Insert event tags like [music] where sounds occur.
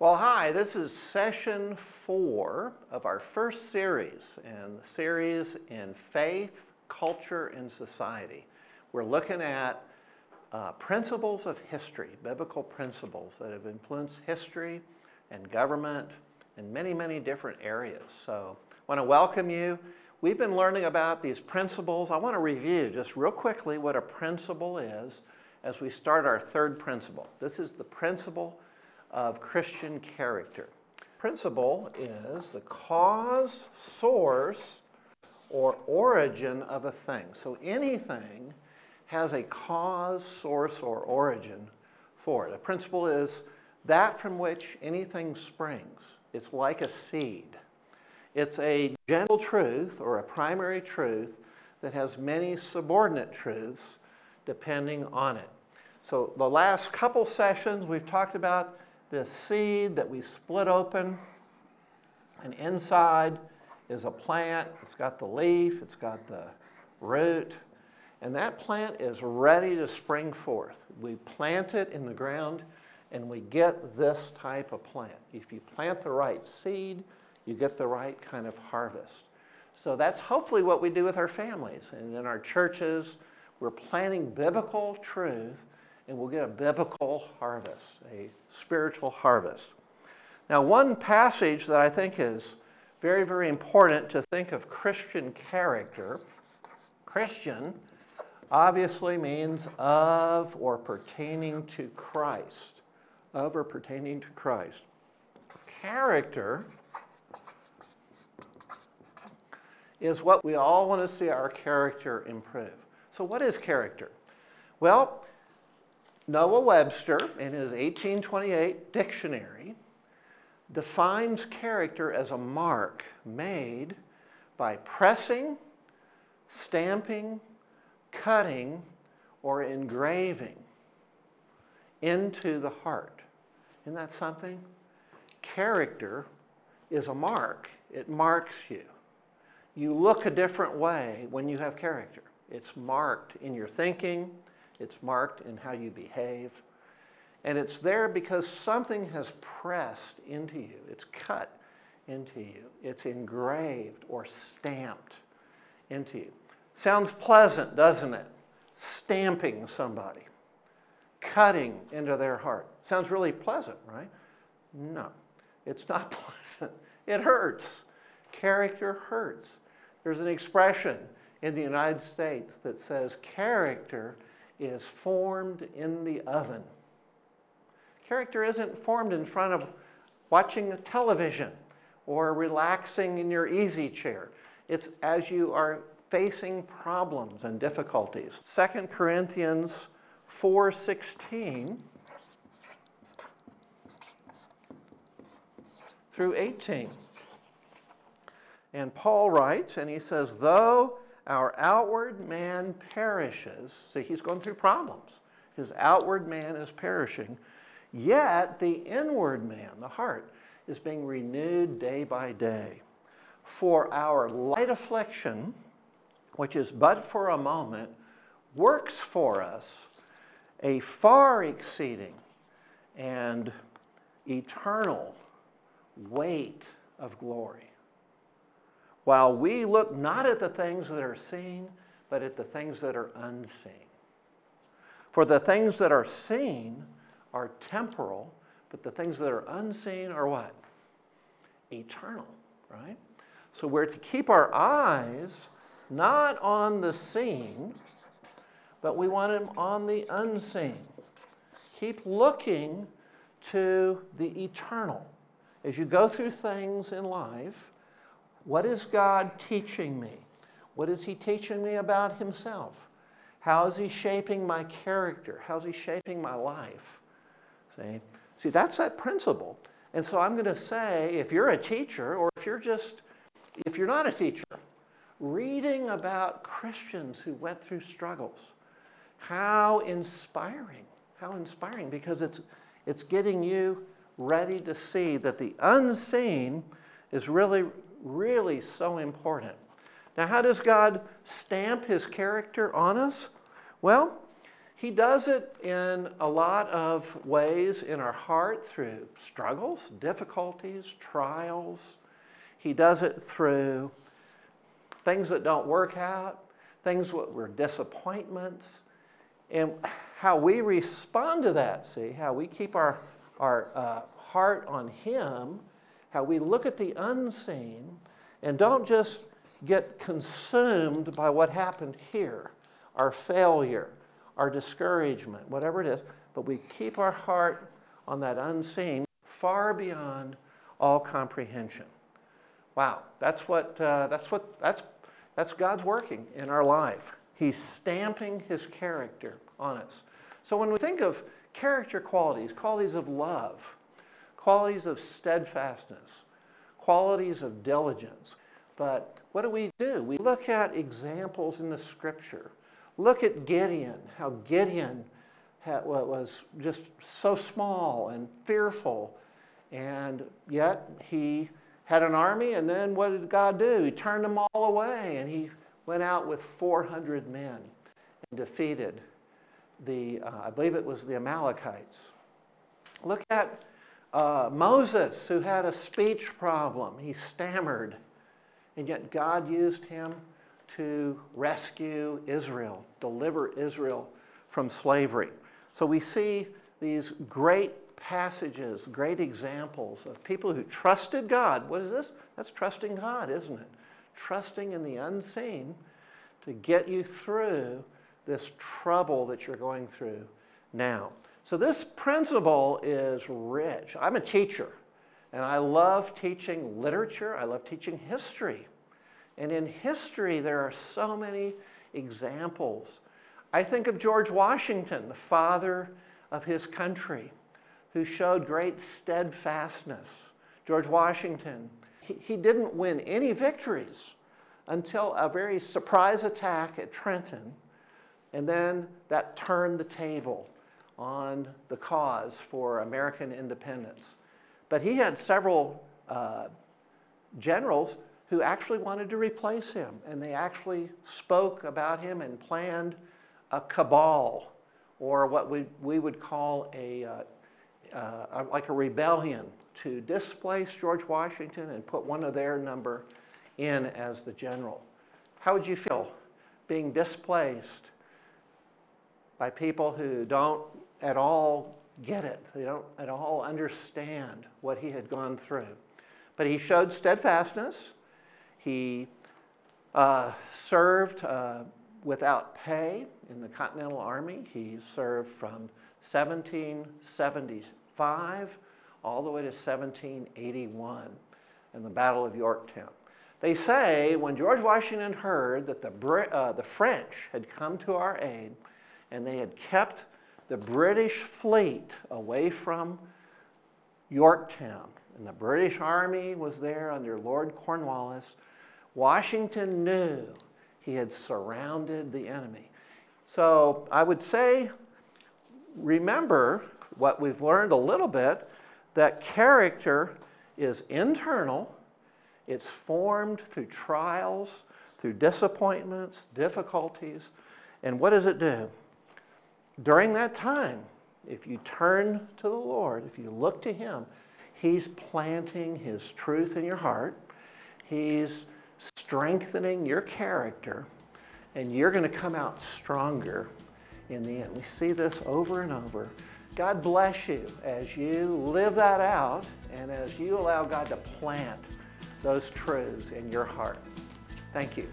Well, hi, this is session four of our first series, and the series in faith, culture, and society. We're looking at uh, principles of history, biblical principles that have influenced history and government in many, many different areas. So I want to welcome you. We've been learning about these principles. I want to review just real quickly what a principle is as we start our third principle. This is the principle of Christian character. Principle is the cause, source, or origin of a thing. So anything has a cause, source, or origin for it. A principle is that from which anything springs. It's like a seed. It's a general truth or a primary truth that has many subordinate truths depending on it. So, the last couple sessions, we've talked about this seed that we split open, and inside is a plant. It's got the leaf, it's got the root, and that plant is ready to spring forth. We plant it in the ground and we get this type of plant. If you plant the right seed, you get the right kind of harvest. So that's hopefully what we do with our families and in our churches. We're planting biblical truth and we'll get a biblical harvest, a spiritual harvest. Now, one passage that I think is very, very important to think of Christian character. Christian obviously means of or pertaining to Christ. Of or pertaining to Christ. Character is what we all want to see our character improve. So, what is character? Well, Noah Webster, in his 1828 dictionary, defines character as a mark made by pressing, stamping, cutting, or engraving into the heart. Isn't that something? Character is a mark, it marks you. You look a different way when you have character. It's marked in your thinking, it's marked in how you behave. And it's there because something has pressed into you, it's cut into you, it's engraved or stamped into you. Sounds pleasant, doesn't it? Stamping somebody, cutting into their heart. Sounds really pleasant, right? No, it's not [laughs] pleasant. It hurts. Character hurts. There's an expression in the United States that says character is formed in the oven. Character isn't formed in front of watching the television or relaxing in your easy chair. It's as you are facing problems and difficulties. 2 Corinthians 4:16 through 18. And Paul writes and he says, "Though our outward man perishes. See, he's going through problems. His outward man is perishing. Yet the inward man, the heart, is being renewed day by day. For our light affliction, which is but for a moment, works for us a far exceeding and eternal weight of glory while we look not at the things that are seen, but at the things that are unseen. For the things that are seen are temporal, but the things that are unseen are what? Eternal, right? So we're to keep our eyes not on the seen, but we want them on the unseen. Keep looking to the eternal. As you go through things in life, what is God teaching me? What is He teaching me about Himself? How is He shaping my character? How is He shaping my life? See? See, that's that principle. And so I'm going to say if you're a teacher or if you're just, if you're not a teacher, reading about Christians who went through struggles, how inspiring, how inspiring, because it's, it's getting you ready to see that the unseen is really really so important. Now, how does God stamp his character on us? Well, He does it in a lot of ways in our heart through struggles, difficulties, trials. He does it through things that don't work out, things that were disappointments, and how we respond to that. See, how we keep our, our uh, heart on Him, how we look at the unseen, and don't just get consumed by what happened here, our failure our discouragement, whatever it is, but we keep our heart on that unseen, far beyond all comprehension. Wow, that's what, uh, that's what, that's, that's God's working in our life. He's stamping His character on us. So when we think of character qualities, qualities of love, qualities of steadfastness, qualities of diligence, but what do we do? We look at examples in the scripture Look at Gideon, how Gideon had, was just so small and fearful, and yet he had an army, and then what did God do? He turned them all away, and he went out with 400 men and defeated the, uh, I believe it was the Amalekites. Look at uh, Moses, who had a speech problem. He stammered, and yet God used him to rescue Israel, deliver Israel from slavery. So we see these great passages, great examples of people who trusted God. What is this? That's trusting God, isn't it? Trusting in the unseen to get you through this trouble that you're going through now. So, this principle is rich. I'm a teacher, and I love teaching literature, I love teaching history. And in history, there are so many examples. I think of George Washington, the father of his country, who showed great steadfastness. George Washington, he, he didn't win any victories until a very surprise attack at Trenton, and then that turned the table on the cause for American independence. But he had several uh, generals who actually wanted to replace him. And they actually spoke about him and planned a cabal, or what we, we would call a, uh, uh, like a rebellion, to displace George Washington and put one of their number in as the general. How would you feel being displaced by people who don't at all get it? They don't at all understand what he had gone through. But he showed steadfastness. He uh, served uh, without pay in the Continental Army. He served from 1775 all the way to 1781 in the Battle of Yorktown. They say when George Washington heard that the, uh, the French had come to our aid and they had kept the British fleet away from Yorktown, and the British Army was there under Lord Cornwallis, Washington knew he had surrounded the enemy. So I would say, remember what we've learned a little bit that character is internal, it's formed through trials, through disappointments, difficulties. And what does it do? During that time, if you turn to the Lord, if you look to Him, He's planting His truth in your heart. He's strengthening your character, and you're going to come out stronger in the end. We see this over and over. God bless you as you live that out and as you allow God to plant those truths in your heart. Thank you.